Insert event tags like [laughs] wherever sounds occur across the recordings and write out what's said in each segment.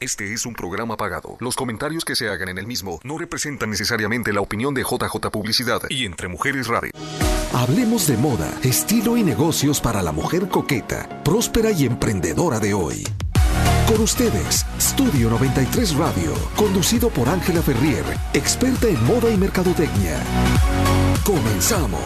Este es un programa pagado. Los comentarios que se hagan en el mismo no representan necesariamente la opinión de JJ Publicidad y Entre Mujeres Radio. Hablemos de moda, estilo y negocios para la mujer coqueta, próspera y emprendedora de hoy. Con ustedes, Studio 93 Radio, conducido por Ángela Ferrier, experta en moda y mercadotecnia. Comenzamos.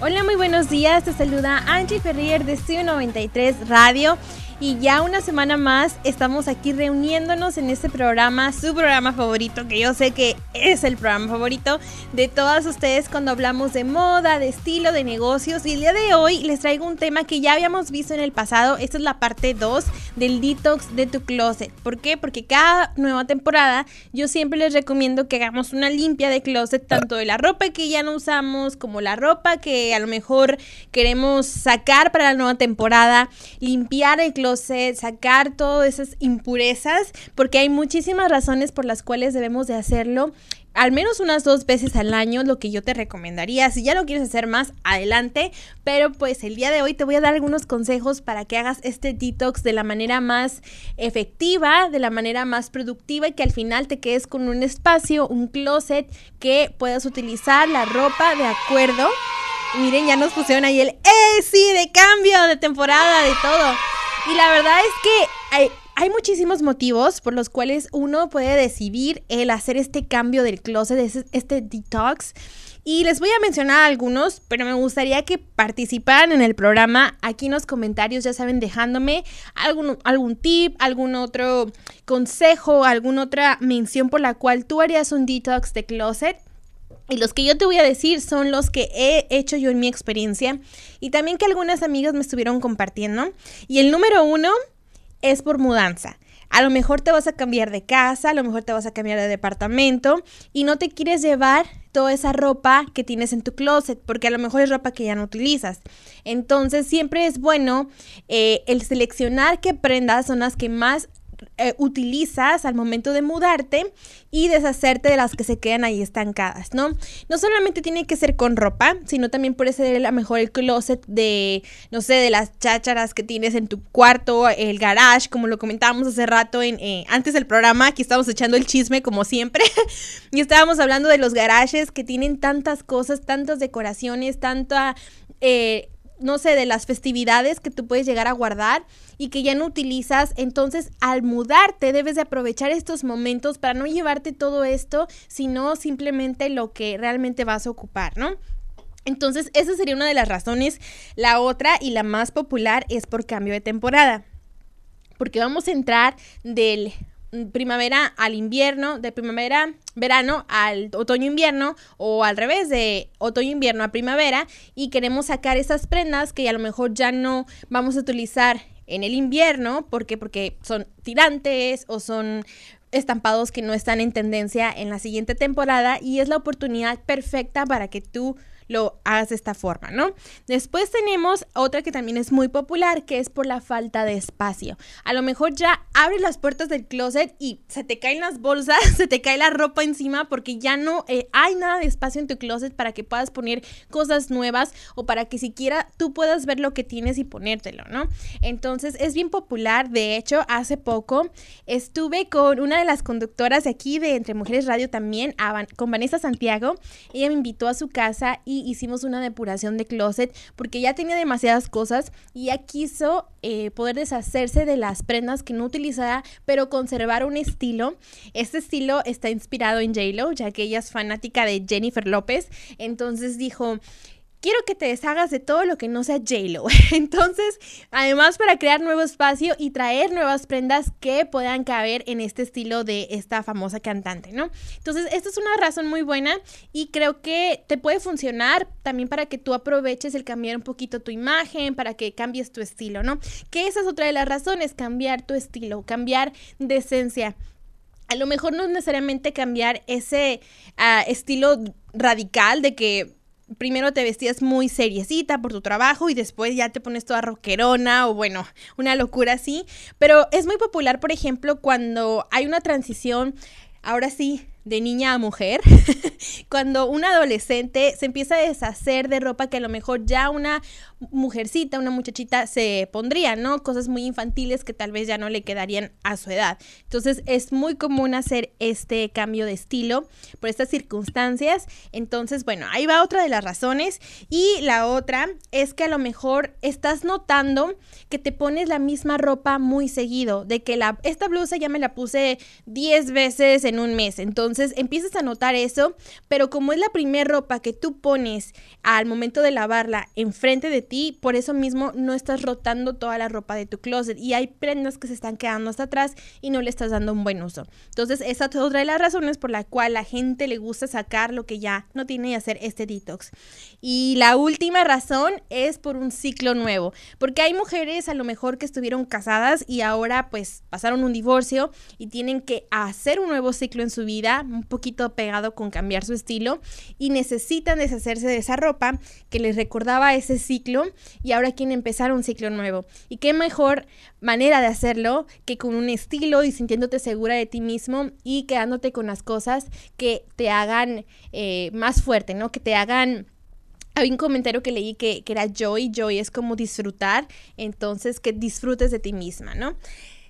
Hola, muy buenos días. Te saluda Angie Ferrier de Studio 93 Radio. Y ya una semana más estamos aquí reuniéndonos en este programa, su programa favorito, que yo sé que es el programa favorito de todas ustedes cuando hablamos de moda, de estilo, de negocios. Y el día de hoy les traigo un tema que ya habíamos visto en el pasado. Esta es la parte 2 del detox de tu closet. ¿Por qué? Porque cada nueva temporada yo siempre les recomiendo que hagamos una limpia de closet, tanto de la ropa que ya no usamos como la ropa que a lo mejor queremos sacar para la nueva temporada, limpiar el closet sacar todas esas impurezas, porque hay muchísimas razones por las cuales debemos de hacerlo al menos unas dos veces al año, lo que yo te recomendaría. Si ya lo quieres hacer más, adelante. Pero pues el día de hoy te voy a dar algunos consejos para que hagas este detox de la manera más efectiva, de la manera más productiva y que al final te quedes con un espacio, un closet que puedas utilizar la ropa de acuerdo. Miren, ya nos pusieron ahí el ¡Eh! Sí, de cambio, de temporada, de todo. Y la verdad es que hay, muchísimos motivos por los cuales uno puede decidir el hacer este cambio del closet, este detox. Y les voy a mencionar algunos, pero me gustaría que participaran en el programa aquí en los comentarios, ya saben, dejándome algún, algún tip, algún otro consejo, alguna otra mención por la cual tú harías un detox de closet. Y los que yo te voy a decir son los que he hecho yo en mi experiencia y también que algunas amigas me estuvieron compartiendo. Y el número uno es por mudanza. A lo mejor te vas a cambiar de casa, a lo mejor te vas a cambiar de departamento y no te quieres llevar toda esa ropa que tienes en tu closet, porque a lo mejor es ropa que ya no utilizas. Entonces siempre es bueno eh, el seleccionar qué prendas son las que más eh, utilizas al momento de mudarte y deshacerte de las que se quedan ahí estancadas, ¿no? No solamente tiene que ser con ropa, sino también puede ser a lo mejor el closet de, no sé, de las chácharas que tienes en tu cuarto, el garage, como lo comentábamos hace rato en, eh, antes del programa, aquí estamos echando el chisme como siempre, [laughs] y estábamos hablando de los garages que tienen tantas cosas, tantas decoraciones, tanta... Eh, no sé, de las festividades que tú puedes llegar a guardar y que ya no utilizas. Entonces, al mudarte, debes de aprovechar estos momentos para no llevarte todo esto, sino simplemente lo que realmente vas a ocupar, ¿no? Entonces, esa sería una de las razones. La otra y la más popular es por cambio de temporada. Porque vamos a entrar del primavera al invierno, de primavera, verano al otoño-invierno o al revés, de otoño-invierno a primavera y queremos sacar esas prendas que a lo mejor ya no vamos a utilizar en el invierno, ¿por qué? Porque son tirantes o son estampados que no están en tendencia en la siguiente temporada y es la oportunidad perfecta para que tú lo hagas de esta forma, ¿no? Después tenemos otra que también es muy popular, que es por la falta de espacio. A lo mejor ya abres las puertas del closet y se te caen las bolsas, [laughs] se te cae la ropa encima porque ya no eh, hay nada de espacio en tu closet para que puedas poner cosas nuevas o para que siquiera tú puedas ver lo que tienes y ponértelo, ¿no? Entonces es bien popular. De hecho, hace poco estuve con una de las conductoras de aquí de Entre Mujeres Radio también, con Vanessa Santiago. Ella me invitó a su casa y hicimos una depuración de closet porque ya tenía demasiadas cosas y ya quiso eh, poder deshacerse de las prendas que no utilizaba, pero conservar un estilo. Este estilo está inspirado en J-Lo, ya que ella es fanática de Jennifer López. Entonces dijo, quiero que te deshagas de todo lo que no sea J-Lo. [laughs] Entonces, además para crear nuevo espacio y traer nuevas prendas que puedan caber en este estilo de esta famosa cantante, ¿no? Entonces, esta es una razón muy buena y creo que te puede funcionar también para que tú aproveches el cambiar un poquito tu imagen, para que cambies tu estilo, ¿no? Que esa es otra de las razones, cambiar tu estilo, cambiar de esencia a lo mejor no es necesariamente cambiar ese ah, estilo radical de que primero te vestías muy seriecita por tu trabajo y después ya te pones toda rockerona o bueno, una locura así. Pero es muy popular, por ejemplo, cuando hay una transición, ahora sí, de niña a mujer, [laughs] cuando un adolescente se empieza a deshacer de ropa que a lo mejor ya una mujercita, una muchachita se pondría, ¿no? Cosas muy infantiles que tal vez ya no le quedarían a su edad. Entonces es muy común hacer este cambio de estilo por estas circunstancias. Entonces, bueno, ahí va otra de las razones. Y la otra es que a lo mejor estás notando que te pones la misma ropa muy seguido, de que la, esta blusa ya me la puse 10 veces en un mes. Entonces empiezas a notar eso, pero como es la primera ropa que tú pones al momento de lavarla enfrente de ti, por eso mismo no estás rotando toda la ropa de tu closet y hay prendas que se están quedando hasta atrás y no le estás dando un buen uso. Entonces esa es otra de las razones por la cual la gente le gusta sacar lo que ya no tiene y hacer este detox. Y la última razón es por un ciclo nuevo, porque hay mujeres a lo mejor que estuvieron casadas y ahora pues pasaron un divorcio y tienen que hacer un nuevo ciclo en su vida, un poquito pegado con cambiar su estilo y necesitan deshacerse de esa ropa que les recordaba ese ciclo y ahora quieren empezar un ciclo nuevo. Y qué mejor manera de hacerlo que con un estilo y sintiéndote segura de ti mismo y quedándote con las cosas que te hagan eh, más fuerte, ¿no? Que te hagan hay un comentario que leí que, que, era joy, joy es como disfrutar, entonces que disfrutes de ti misma, ¿no?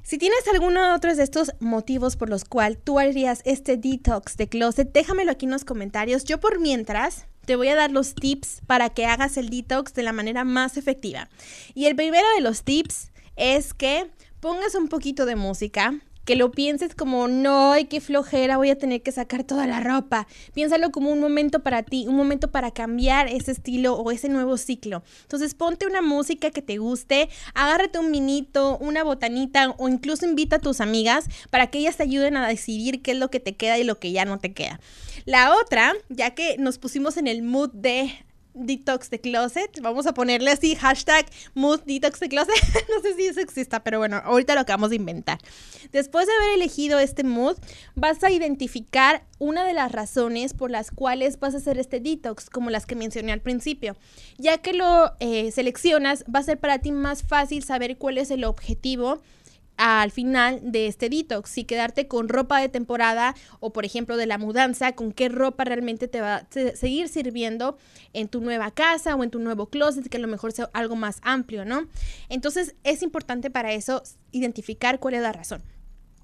Si tienes alguno de otros de estos motivos por los cuales tú harías este detox de closet, déjamelo aquí en los comentarios. Yo por mientras te voy a dar los tips para que hagas el detox de la manera más efectiva. Y el primero de los tips es que pongas un poquito de música, que lo pienses como, no, ay, qué flojera, voy a tener que sacar toda la ropa. Piénsalo como un momento para ti, un momento para cambiar ese estilo o ese nuevo ciclo. Entonces ponte una música que te guste, agárrate un minito, una botanita o incluso invita a tus amigas para que ellas te ayuden a decidir qué es lo que te queda y lo que ya no te queda. La otra, ya que nos pusimos en el mood de detox de closet. Vamos a ponerle así hashtag mood detox de closet. [laughs] no sé si eso exista, pero bueno, ahorita lo acabamos de inventar. Después de haber elegido este mood, vas a identificar una de las razones por las cuales vas a hacer este detox, como las que mencioné al principio. Ya que lo eh, seleccionas, va a ser para ti más fácil saber cuál es el objetivo al final de este detox, si quedarte con ropa de temporada o por ejemplo de la mudanza, con qué ropa realmente te va a seguir sirviendo en tu nueva casa o en tu nuevo closet, que a lo mejor sea algo más amplio, ¿no? Entonces es importante para eso identificar cuál es la razón.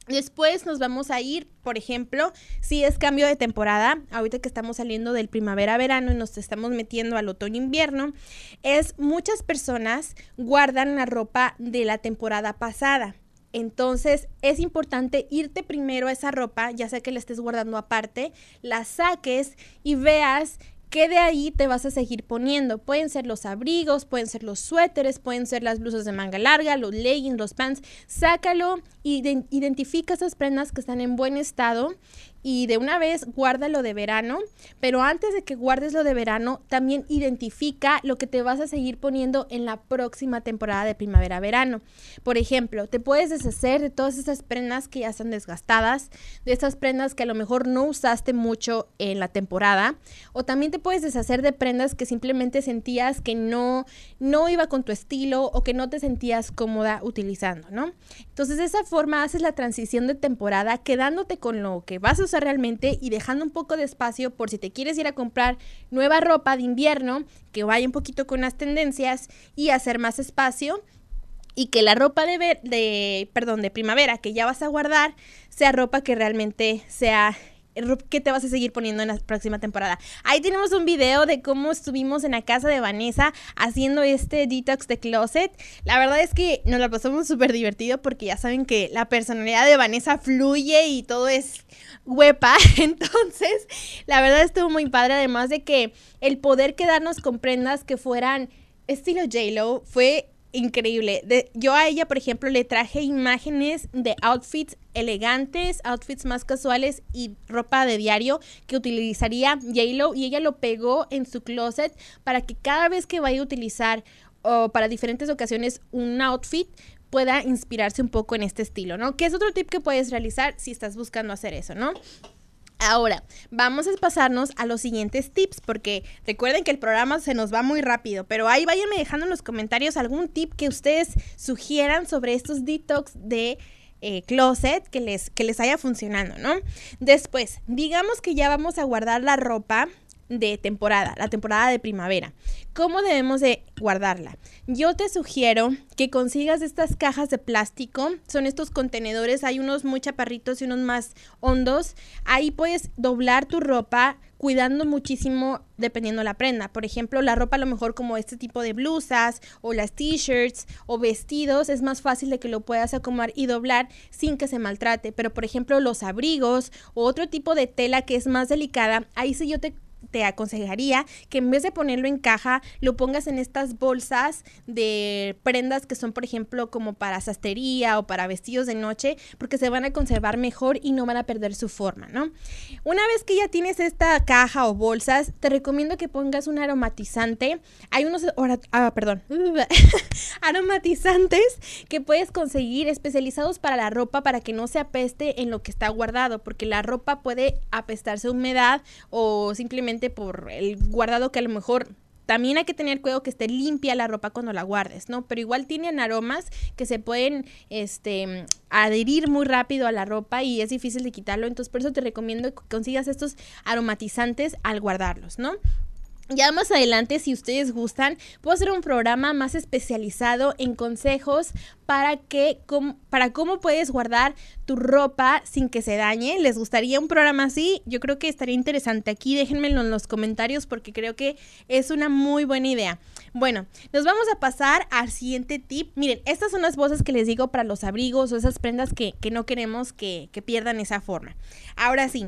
Después nos vamos a ir, por ejemplo, si es cambio de temporada, ahorita que estamos saliendo del primavera-verano y nos estamos metiendo al otoño-invierno, es muchas personas guardan la ropa de la temporada pasada. Entonces es importante irte primero a esa ropa, ya sea que la estés guardando aparte, la saques y veas qué de ahí te vas a seguir poniendo. Pueden ser los abrigos, pueden ser los suéteres, pueden ser las blusas de manga larga, los leggings, los pants. Sácalo y identifica esas prendas que están en buen estado y de una vez guárdalo de verano, pero antes de que guardes lo de verano, también identifica lo que te vas a seguir poniendo en la próxima temporada de primavera-verano. Por ejemplo, te puedes deshacer de todas esas prendas que ya están desgastadas, de esas prendas que a lo mejor no usaste mucho en la temporada, o también te puedes deshacer de prendas que simplemente sentías que no no iba con tu estilo o que no te sentías cómoda utilizando, ¿no? Entonces, de esa forma haces la transición de temporada quedándote con lo que vas a realmente y dejando un poco de espacio por si te quieres ir a comprar nueva ropa de invierno que vaya un poquito con las tendencias y hacer más espacio y que la ropa de, de perdón de primavera que ya vas a guardar sea ropa que realmente sea que te vas a seguir poniendo en la próxima temporada. Ahí tenemos un video de cómo estuvimos en la casa de Vanessa haciendo este detox de closet. La verdad es que nos la pasamos súper divertido porque ya saben que la personalidad de Vanessa fluye y todo es huepa. [laughs] Entonces, la verdad estuvo muy padre. Además de que el poder quedarnos con prendas que fueran estilo J-Lo fue increíble. De, yo a ella, por ejemplo, le traje imágenes de outfits elegantes, outfits más casuales y ropa de diario que utilizaría J-Lo y ella lo pegó en su closet para que cada vez que vaya a utilizar o para diferentes ocasiones un outfit pueda inspirarse un poco en este estilo, ¿no? Que es otro tip que puedes realizar si estás buscando hacer eso, ¿no? Ahora, vamos a pasarnos a los siguientes tips, porque recuerden que el programa se nos va muy rápido, pero ahí váyanme dejando en los comentarios algún tip que ustedes sugieran sobre estos detox de eh, closet que les, que les haya funcionando, ¿no? Después, digamos que ya vamos a guardar la ropa de temporada, la temporada de primavera. ¿Cómo debemos de guardarla? Yo te sugiero que consigas estas cajas de plástico, son estos contenedores, hay unos muy chaparritos y unos más hondos. Ahí puedes doblar tu ropa cuidando muchísimo dependiendo la prenda. Por ejemplo, la ropa a lo mejor como este tipo de blusas o las t-shirts o vestidos es más fácil de que lo puedas acomodar y doblar sin que se maltrate. Pero por ejemplo, los abrigos o otro tipo de tela que es más delicada, ahí sí yo te te aconsejaría que en vez de ponerlo en caja, lo pongas en estas bolsas de prendas que son, por ejemplo, como para sastería o para vestidos de noche, porque se van a conservar mejor y no van a perder su forma, ¿no? Una vez que ya tienes esta caja o bolsas, te recomiendo que pongas un aromatizante. Hay unos, ah, perdón, [laughs] aromatizantes que puedes conseguir especializados para la ropa para que no se apeste en lo que está guardado, porque la ropa puede apestarse humedad o simplemente por el guardado que a lo mejor también hay que tener cuidado que esté limpia la ropa cuando la guardes, ¿no? Pero igual tienen aromas que se pueden este, adherir muy rápido a la ropa y es difícil de quitarlo. Entonces, por eso te recomiendo que consigas estos aromatizantes al guardarlos, ¿no? Ya más adelante, si ustedes gustan, puedo hacer un programa más especializado en consejos para que para cómo puedes guardar tu ropa sin que se dañe. ¿Les gustaría un programa así? Yo creo que estaría interesante. Aquí déjenmelo en los comentarios porque creo que es una muy buena idea. Bueno, nos vamos a pasar al siguiente tip. Miren, estas son las voces que les digo para los abrigos o esas prendas que, no queremos que, que pierdan esa forma. Ahora sí.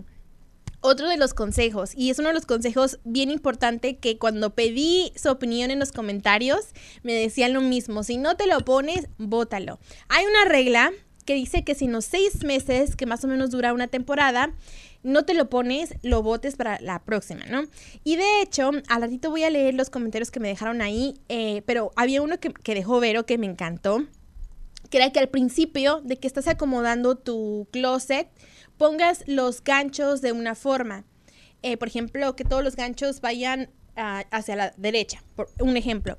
Otro de los consejos, y es uno de los consejos bien importante que cuando pedí su opinión en los comentarios, me decían lo mismo, si no te lo pones, bótalo. Hay una regla que dice que si en los seis meses, que más o menos dura una temporada, no te lo pones, lo botes para la próxima, ¿no? Y de hecho, al ratito voy a leer los comentarios que me dejaron ahí, eh, pero había uno que, que dejó Vero que me encantó, que era que al principio de que estás acomodando tu closet, pongas los ganchos de una forma. Eh, por ejemplo, que todos los ganchos vayan ah, hacia la derecha, por un ejemplo.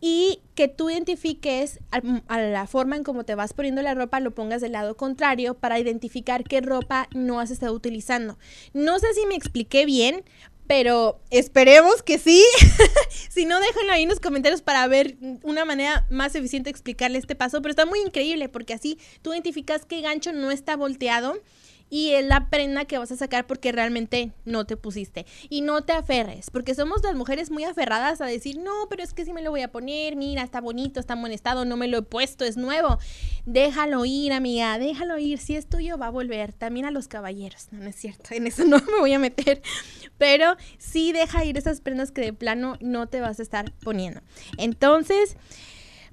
Y que tú identifiques a, la forma en cómo te vas poniendo la ropa, lo pongas del lado contrario para identificar qué ropa no has estado utilizando. No sé si me expliqué bien, pero esperemos que sí. [laughs] si no, déjenlo ahí en los comentarios para ver una manera más eficiente de explicarle este paso. Pero está muy increíble porque así tú identificas qué gancho no está volteado y es la prenda que vas a sacar porque realmente no te pusiste. Y no te aferres, porque somos las mujeres muy aferradas a decir, no, pero es que sí me lo voy a poner, mira, está bonito, está en buen estado, no me lo he puesto, es nuevo. Déjalo ir, amiga, déjalo ir, si es tuyo va a volver. También a los caballeros, no, no es cierto, en eso [laughs] no me voy a meter, pero sí deja ir esas prendas que de plano no te vas a estar poniendo. Entonces...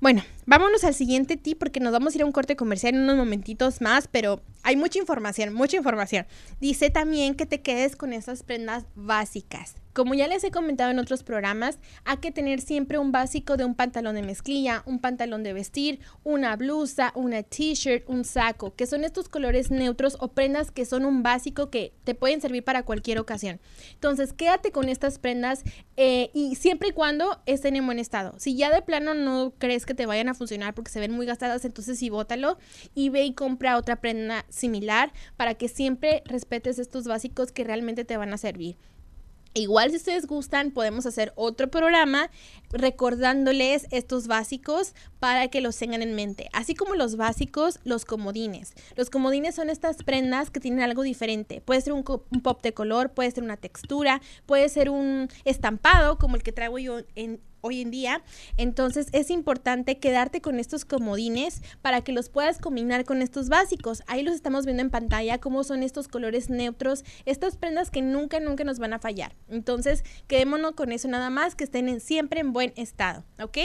Bueno, vámonos al siguiente tip porque nos vamos a ir a un corte comercial en unos momentitos más, pero hay mucha información, mucha información. Dice también que te quedes con esas prendas básicas. Como ya les he comentado en otros programas, hay que tener siempre un básico de un pantalón de mezclilla, un pantalón de vestir, una blusa, una t-shirt, un saco, que son estos colores neutros o prendas que son un básico que te pueden servir para cualquier ocasión. Entonces, quédate con estas prendas eh, y siempre y cuando estén en buen estado. Si ya de plano no crees que te vayan a funcionar porque se ven muy gastadas, entonces sí, bótalo y ve y compra otra prenda similar para que siempre respetes estos básicos que realmente te van a servir. Igual si ustedes gustan, podemos hacer otro programa recordándoles estos básicos para que los tengan en mente. Así como los básicos, los comodines. Los comodines son estas prendas que tienen algo diferente. Puede ser un, pop de color, puede ser una textura, puede ser un estampado como el que traigo yo en, hoy en día. Entonces es importante quedarte con estos comodines para que los puedas combinar con estos básicos. Ahí los estamos viendo en pantalla, cómo son estos colores neutros, estas prendas que nunca, nunca nos van a fallar. Entonces quedémonos con eso nada más, que estén siempre en buen estado, ¿ok?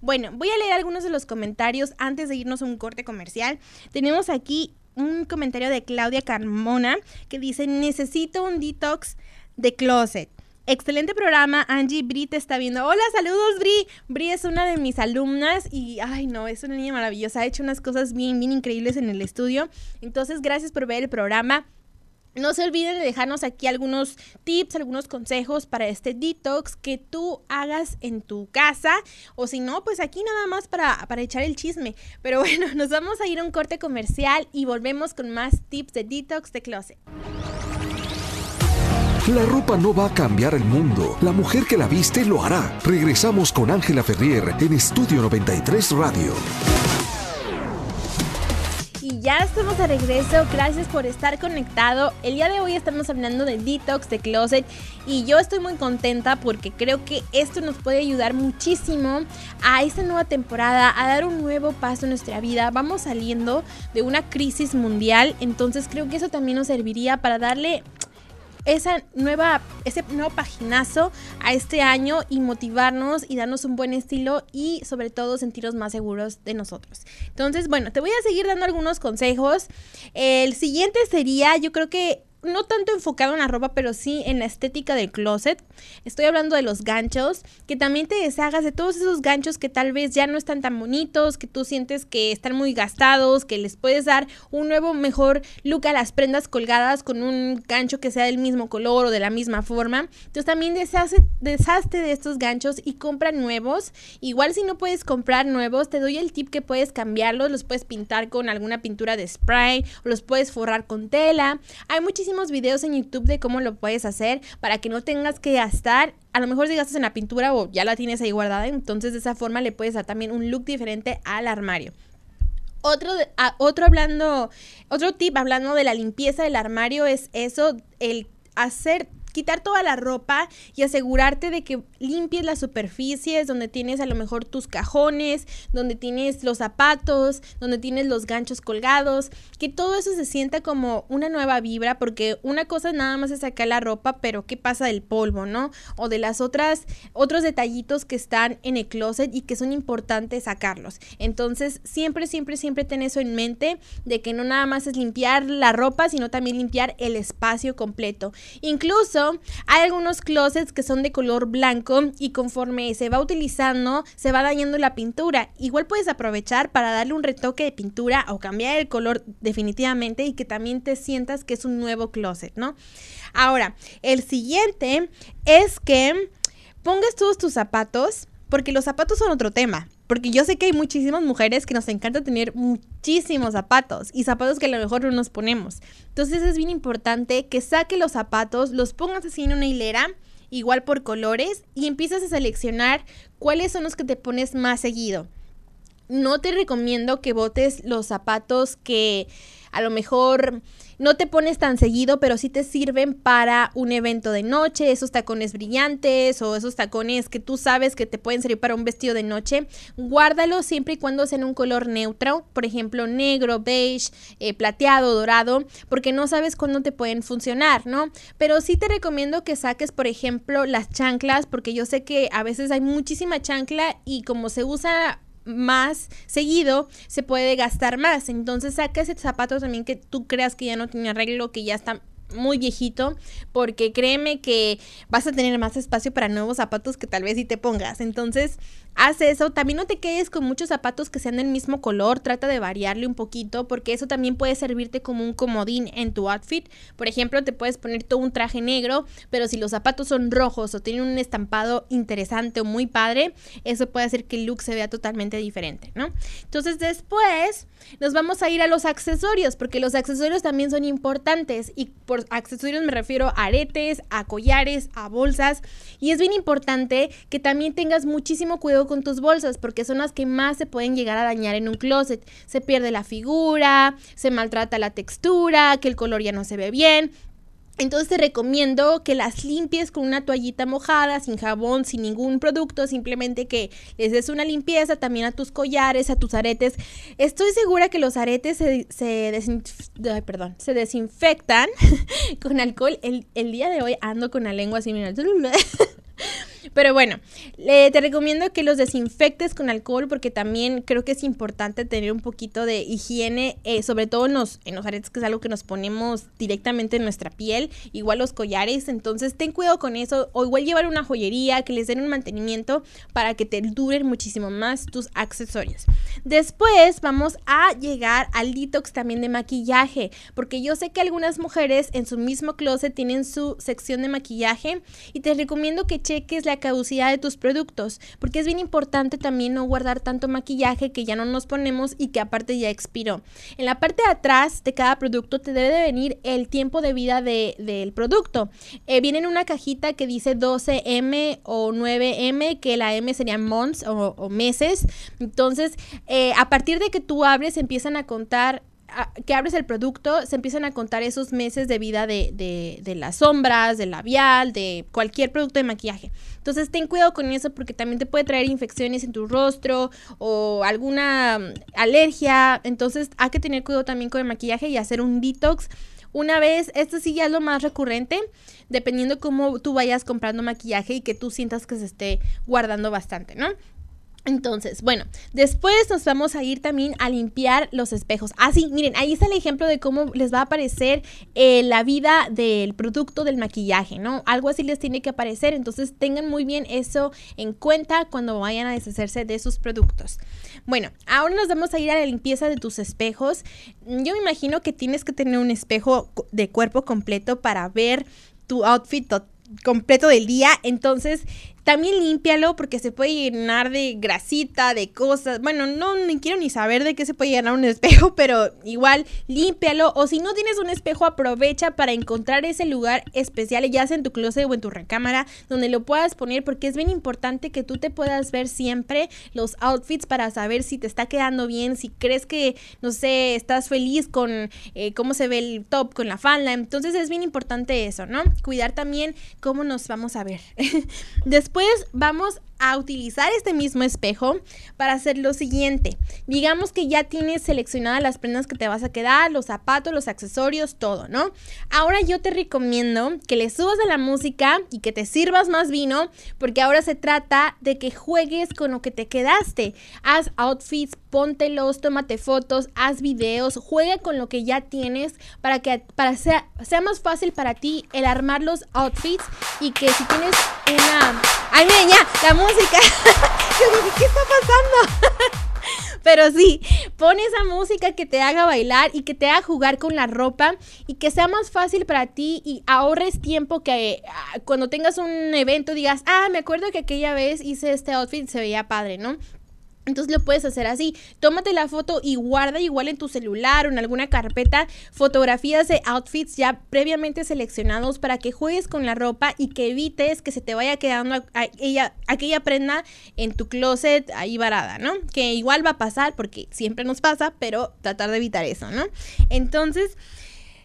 Bueno, voy a leer algunos de los comentarios antes de irnos a un corte comercial. Tenemos aquí un comentario de Claudia Carmona que dice, necesito un detox de closet. Excelente programa, Angie Bri te está viendo. Hola, saludos Bri. Bri es una de mis alumnas y, ay no, es una niña maravillosa. Ha hecho unas cosas bien, bien increíbles en el estudio. Entonces, gracias por ver el programa. no se olviden de dejarnos aquí algunos tips, algunos consejos para este detox que tú hagas en tu casa. O si no, pues aquí nada más para, para echar el chisme. Pero [laughs] bueno, nos vamos a ir a un corte comercial y volvemos con más tips de detox de closet. La ropa no va a cambiar el mundo. La mujer que la viste lo hará. Regresamos con Ángela Ferrier en Estudio 93 Radio. Y ya estamos de regreso, gracias por estar conectado. El día de hoy estamos hablando de detox de closet y yo estoy muy contenta porque creo que esto nos puede ayudar muchísimo a esta nueva temporada, a dar un nuevo paso en nuestra vida. Vamos saliendo de una crisis mundial, entonces creo que eso también nos serviría para darle esa nueva, ese nuevo paginazo a este año y motivarnos y darnos un buen estilo y sobre todo sentirnos más seguros de nosotros. Entonces, bueno, te voy a seguir dando algunos consejos. El siguiente sería, yo creo que no tanto enfocado en la ropa, pero sí en la estética del closet. Estoy hablando de los ganchos, que también te deshagas de todos esos ganchos que tal vez ya no están tan bonitos, que tú sientes que están muy gastados, que les puedes dar un nuevo mejor look a las prendas colgadas con un gancho que sea del mismo color o de la misma forma. Entonces también deshazte de estos ganchos y compra nuevos. Igual si no puedes comprar nuevos, te doy el tip que puedes cambiarlos, los puedes pintar con alguna pintura de spray o los puedes forrar con tela. Hay muchísimas videos en YouTube de cómo lo puedes hacer para que no tengas que gastar. A lo mejor si gastas en la pintura o ya la tienes ahí guardada, entonces de esa forma le puedes dar también un look diferente al armario. Otro, otro hablando, otro tip hablando de la limpieza del armario es eso, el hacer quitar toda la ropa y asegurarte de que limpies las superficies donde tienes a lo mejor tus cajones, donde tienes los zapatos, donde tienes los ganchos colgados, que todo eso se sienta como una nueva vibra, porque una cosa nada más es sacar la ropa, pero ¿qué pasa del polvo, no? O de las otras, otros detallitos que están en el closet y que son importantes sacarlos. Entonces, siempre, siempre, siempre ten eso en mente, de que no nada más es limpiar la ropa, sino también limpiar el espacio completo. Incluso hay algunos closets que son de color blanco y conforme se va utilizando se va dañando la pintura. Igual puedes aprovechar para darle un retoque de pintura o cambiar el color definitivamente y que también te sientas que es un nuevo closet, ¿no? Ahora, el siguiente es que pongas todos tus zapatos porque los zapatos son otro tema. Porque yo sé que hay muchísimas mujeres que nos encanta tener muchísimos zapatos y zapatos que a lo mejor no nos ponemos. Entonces es bien importante que saque los zapatos, los pongas así en una hilera, igual por colores, y empiezas a seleccionar cuáles son los que te pones más seguido. No te recomiendo que botes los zapatos que a lo mejor no te pones tan seguido, pero sí te sirven para un evento de noche, esos tacones brillantes o esos tacones que tú sabes que te pueden servir para un vestido de noche. Guárdalos siempre y cuando sean un color neutro, por ejemplo, negro, beige, eh, plateado, dorado, porque no sabes cuándo te pueden funcionar, ¿no? Pero sí te recomiendo que saques, por ejemplo, las chanclas, porque yo sé que a veces hay muchísima chancla y como se usa más seguido, se puede gastar más. Entonces saca ese zapato también que tú creas que ya no tiene arreglo, que ya está muy viejito, porque créeme que vas a tener más espacio para nuevos zapatos que tal vez si te pongas. Entonces, haz eso. También no te quedes con muchos zapatos que sean del mismo color, trata de variarle un poquito, porque eso también puede servirte como un comodín en tu outfit. Por ejemplo, te puedes poner todo un traje negro, pero si los zapatos son rojos o tienen un estampado interesante o muy padre, eso puede hacer que el look se vea totalmente diferente, ¿no? Entonces, después nos vamos a ir a los accesorios, porque los accesorios también son importantes y por accesorios me refiero a aretes, a collares, a bolsas y es bien importante que también tengas muchísimo cuidado con tus bolsas porque son las que más se pueden llegar a dañar en un closet. Se pierde la figura, se maltrata la textura, que el color ya no se ve bien. Entonces te recomiendo que las limpies con una toallita mojada, sin jabón, sin ningún producto, simplemente que les des una limpieza también a tus collares, a tus aretes. Estoy segura que los aretes se, se, perdón, se desinfectan [laughs] con alcohol. El, el, día de hoy ando con la lengua así, mira. [laughs] [laughs] Pero bueno, te recomiendo que los desinfectes con alcohol porque también creo que es importante tener un poquito de higiene, eh, sobre todo en los, en los aretes, que es algo que nos ponemos directamente en nuestra piel, igual los collares. Entonces ten cuidado con eso o igual llevar una joyería que les den un mantenimiento para que te duren muchísimo más tus accesorios. Después vamos a llegar al detox también de maquillaje, porque yo sé que algunas mujeres en su mismo closet tienen su sección de maquillaje y te recomiendo que cheques la caducidad de tus productos, porque es bien importante también no guardar tanto maquillaje que ya no nos ponemos y que aparte ya expiró. En la parte de atrás de cada producto te debe de venir el tiempo de vida del producto. Eh, viene en una cajita que dice 12M o 9M, que la M serían months o, meses. Entonces, eh, a partir de que tú abres, empiezan a contar que abres el producto, se empiezan a contar esos meses de vida de, de, de, las sombras, del labial, de cualquier producto de maquillaje. Entonces ten cuidado con eso porque también te puede traer infecciones en tu rostro o alguna mm, alergia. Entonces hay que tener cuidado también con el maquillaje y hacer un detox. Una vez, esto sí ya es lo más recurrente, dependiendo cómo tú vayas comprando maquillaje y que tú sientas que se esté guardando bastante, ¿no? Entonces, bueno, después nos vamos a ir también a limpiar los espejos. Así, ah, miren, ahí está el ejemplo de cómo les va a aparecer eh, la vida del producto del maquillaje, ¿no? Algo así les tiene que aparecer, entonces tengan muy bien eso en cuenta cuando vayan a deshacerse de sus productos. Bueno, ahora nos vamos a ir a la limpieza de tus espejos. Yo me imagino que tienes que tener un espejo de cuerpo completo para ver tu outfit completo del día, entonces también límpialo porque se puede llenar de grasita, de cosas. Bueno, no ni quiero ni saber de qué se puede llenar un [laughs] espejo, pero igual límpialo. O si no tienes un espejo, aprovecha para encontrar ese lugar especial, ya sea en tu closet o en tu recámara, donde lo puedas poner porque es bien importante que tú te puedas ver siempre los outfits para saber si te está quedando bien, si crees que, no sé, estás feliz con eh, cómo se ve el top, con la falda. Entonces es bien importante eso, ¿no? Cuidar también cómo nos vamos a ver. [laughs] Después Después vamos a utilizar este mismo espejo para hacer lo siguiente. Digamos que ya tienes seleccionadas las prendas que te vas a quedar, los zapatos, los accesorios, todo, ¿no? Ahora yo te recomiendo que le subas a la música y que te sirvas más vino, porque ahora se trata de que juegues con lo que te quedaste. Haz outfits, póntelos, tómate fotos, haz videos, juega con lo que ya tienes para que para sea, sea más fácil para ti el armar los outfits y que si tienes una... ¡Ay, miren, ya! La música. [laughs] ¿qué está pasando? [laughs] Pero sí, pon esa música que te haga bailar y que te haga jugar con la ropa y que sea más fácil para ti y ahorres tiempo que ah, cuando tengas un evento digas, ah, me acuerdo que aquella vez hice este outfit se veía padre, ¿no? Entonces lo puedes hacer así. Tómate la foto y guarda igual en tu celular o en alguna carpeta fotografías de outfits ya previamente seleccionados para que juegues con la ropa y que evites que se te vaya quedando aquella, prenda en tu closet ahí varada, ¿no? Que igual va a pasar porque siempre nos pasa, pero tratar de evitar eso, ¿no? Entonces,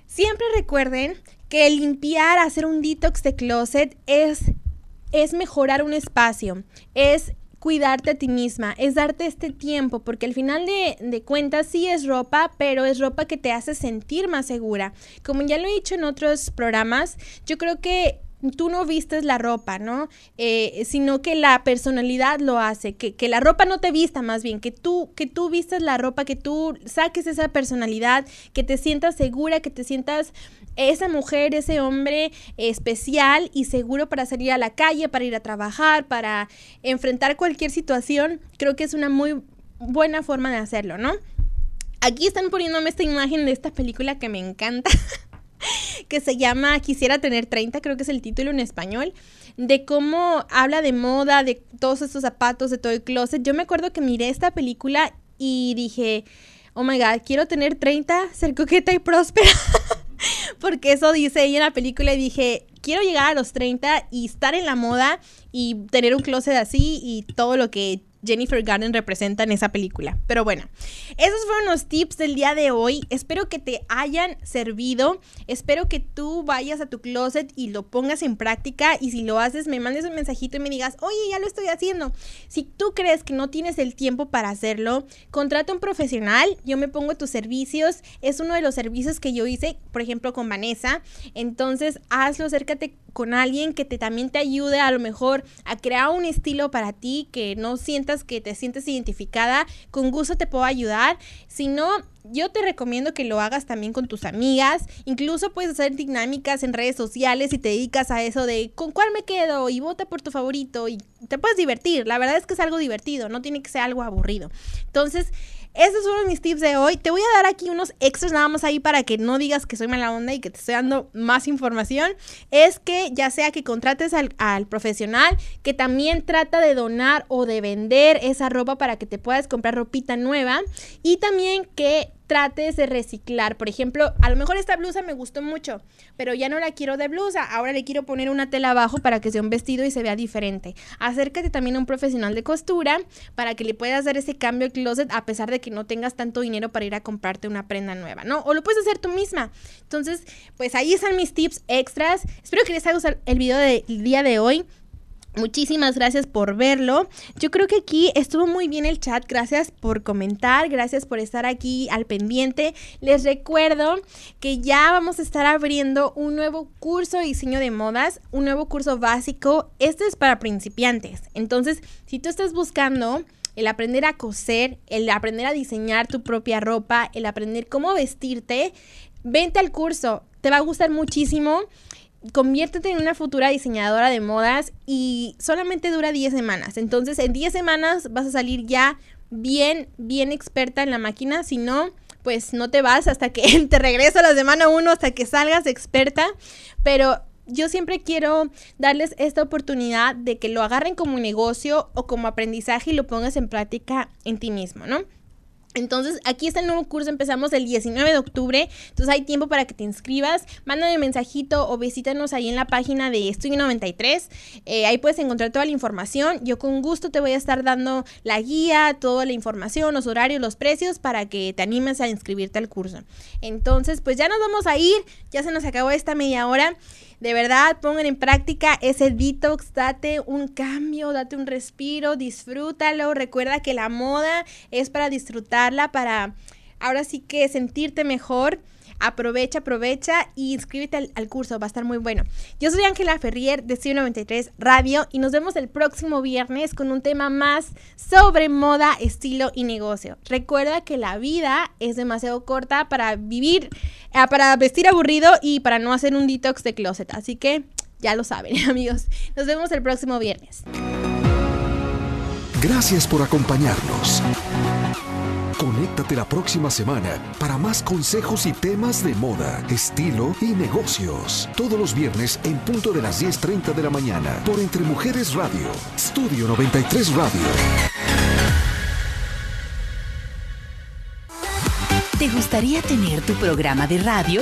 siempre recuerden que limpiar, hacer un detox de closet es es mejorar un espacio, es cuidarte a ti misma, es darte este tiempo, porque al final de, cuentas sí es ropa, pero es ropa que te hace sentir más segura. Como ya lo he dicho en otros programas, yo creo que tú no vistes la ropa, ¿no? Eh, sino que la personalidad lo hace, que, que, la ropa no te vista más bien, que tú, que tú vistes la ropa, que tú saques esa personalidad, que te sientas segura, que te sientas esa mujer, ese hombre especial y seguro para salir a la calle, para ir a trabajar, para enfrentar cualquier situación, creo que es una muy buena forma de hacerlo, ¿no? Aquí están poniéndome esta imagen de esta película que me encanta, [laughs] que se llama Quisiera tener 30, creo que es el título en español, de cómo habla de moda, de todos estos zapatos, de todo el closet. Yo me acuerdo que miré esta película y dije, oh my god, quiero tener 30, ser coqueta y próspera. [laughs] porque eso dice ella en la película y dije, quiero llegar a los 30 y estar en la moda y tener un closet así y todo lo que Jennifer Garden representa en esa película. Pero bueno, esos fueron los tips del día de hoy. Espero que te hayan servido. Espero que tú vayas a tu closet y lo pongas en práctica. Y si lo haces, me mandes un mensajito y me digas, oye, ya lo estoy haciendo. Si tú crees que no tienes el tiempo para hacerlo, contrata un profesional. Yo me pongo tus servicios. Es uno de los servicios que yo hice, por ejemplo, con Vanessa. Entonces, hazlo, acércate con alguien que te también te ayude a lo mejor a crear un estilo para ti que no sientas que te sientes identificada, con gusto te puedo ayudar. Si no, yo te recomiendo que lo hagas también con tus amigas. Incluso puedes hacer dinámicas en redes sociales y te dedicas a eso de con cuál me quedo y vota por tu favorito y te puedes divertir. La verdad es que es algo divertido, no tiene que ser algo aburrido. Entonces, esos fueron mis tips de hoy. Te voy a dar aquí unos extras nada más ahí para que no digas que soy mala onda y que te estoy dando más información. Es que ya sea que contrates al, al profesional, que también trata de donar o de vender esa ropa para que te puedas comprar ropita nueva. Y también que trates de reciclar. Por ejemplo, a lo mejor esta blusa me gustó mucho, pero ya no la quiero de blusa, ahora le quiero poner una tela abajo para que sea un vestido y se vea diferente. Acércate también a un profesional de costura para que le puedas dar ese cambio al closet a pesar de que no tengas tanto dinero para ir a comprarte una prenda nueva, ¿no? O lo puedes hacer tú misma. Entonces, pues ahí están mis tips extras. Espero que les haya gustado el video del día de hoy. Muchísimas gracias por verlo. Yo creo que aquí estuvo muy bien el chat. Gracias por comentar, gracias por estar aquí al pendiente. Les recuerdo que ya vamos a estar abriendo un nuevo curso de diseño de modas, un nuevo curso básico. Este es para principiantes. Entonces, si tú estás buscando el aprender a coser, el aprender a diseñar tu propia ropa, el aprender cómo vestirte, vente al curso. Te va a gustar muchísimo conviértete en una futura diseñadora de modas y solamente dura 10 semanas. Entonces, en 10 semanas vas a salir ya bien, bien experta en la máquina. Si no, pues no te vas hasta que [laughs] te regresa la semana 1, hasta que salgas experta. Pero yo siempre quiero darles esta oportunidad de que lo agarren como negocio o como aprendizaje y lo pongas en práctica en ti mismo, ¿no? Entonces, aquí está el nuevo curso, empezamos el 19 de octubre, entonces hay tiempo para que te inscribas, mándame un mensajito o visítanos ahí en la página de Estudio 93, eh, ahí puedes encontrar toda la información, yo con gusto te voy a estar dando la guía, toda la información, los horarios, los precios para que te animes a inscribirte al curso. Entonces, pues ya nos vamos a ir, ya se nos acabó esta media hora. De verdad, pongan en práctica ese detox, date un cambio, date un respiro, disfrútalo. Recuerda que la moda es para disfrutarla, para ahora sí que sentirte mejor. Aprovecha, aprovecha y inscríbete al, curso, va a estar muy bueno. Yo soy Ángela Ferrier de C93 Radio y nos vemos el próximo viernes con un tema más sobre moda, estilo y negocio. Recuerda que la vida es demasiado corta para vivir, eh, para vestir aburrido y para no hacer un detox de closet. Así que ya lo saben, [laughs] amigos. Nos vemos el próximo viernes. Gracias por acompañarnos. Conéctate la próxima semana para más consejos y temas de moda, estilo y negocios. Todos los viernes en punto de las 10.30 de la mañana por Entre Mujeres Radio, Estudio 93 Radio. ¿Te gustaría tener tu programa de radio?